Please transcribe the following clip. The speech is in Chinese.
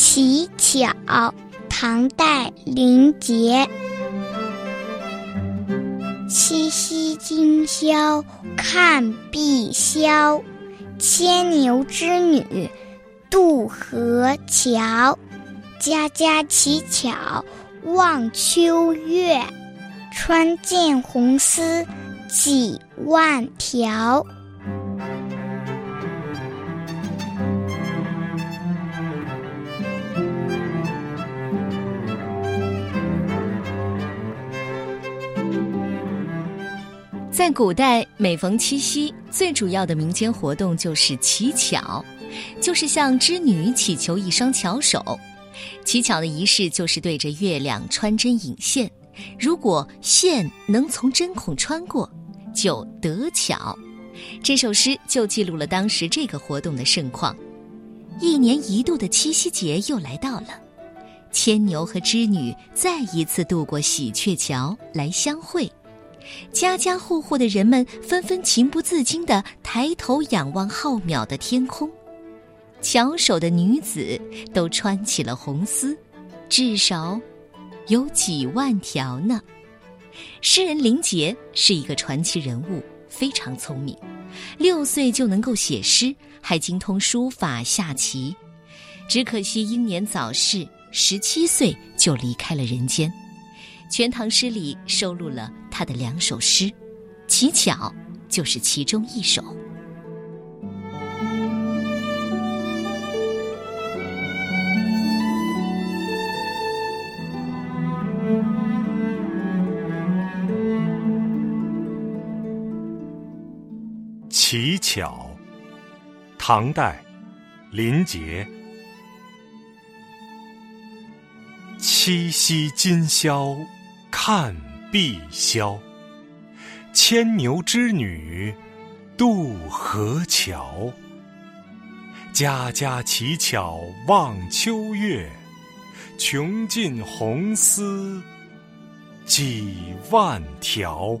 乞巧，唐代林杰。七夕今宵看碧霄，牵牛织女渡河桥。家家乞巧望秋月，穿尽红丝几万条。在古代，每逢七夕，最主要的民间活动就是乞巧，就是向织女祈求一双巧手。乞巧的仪式就是对着月亮穿针引线，如果线能从针孔穿过，就得巧。这首诗就记录了当时这个活动的盛况。一年一度的七夕节又来到了，牵牛和织女再一次渡过喜鹊桥来相会。家家户户的人们纷纷情不自禁地抬头仰望浩渺的天空，巧手的女子都穿起了红丝，至少有几万条呢。诗人林杰是一个传奇人物，非常聪明，六岁就能够写诗，还精通书法、下棋。只可惜英年早逝，十七岁就离开了人间。《全唐诗》里收录了他的两首诗，《乞巧》就是其中一首。《乞巧》，唐代，林杰。七夕今宵。看碧霄，牵牛织女渡河桥。家家乞巧望秋月，穷尽红丝几万条。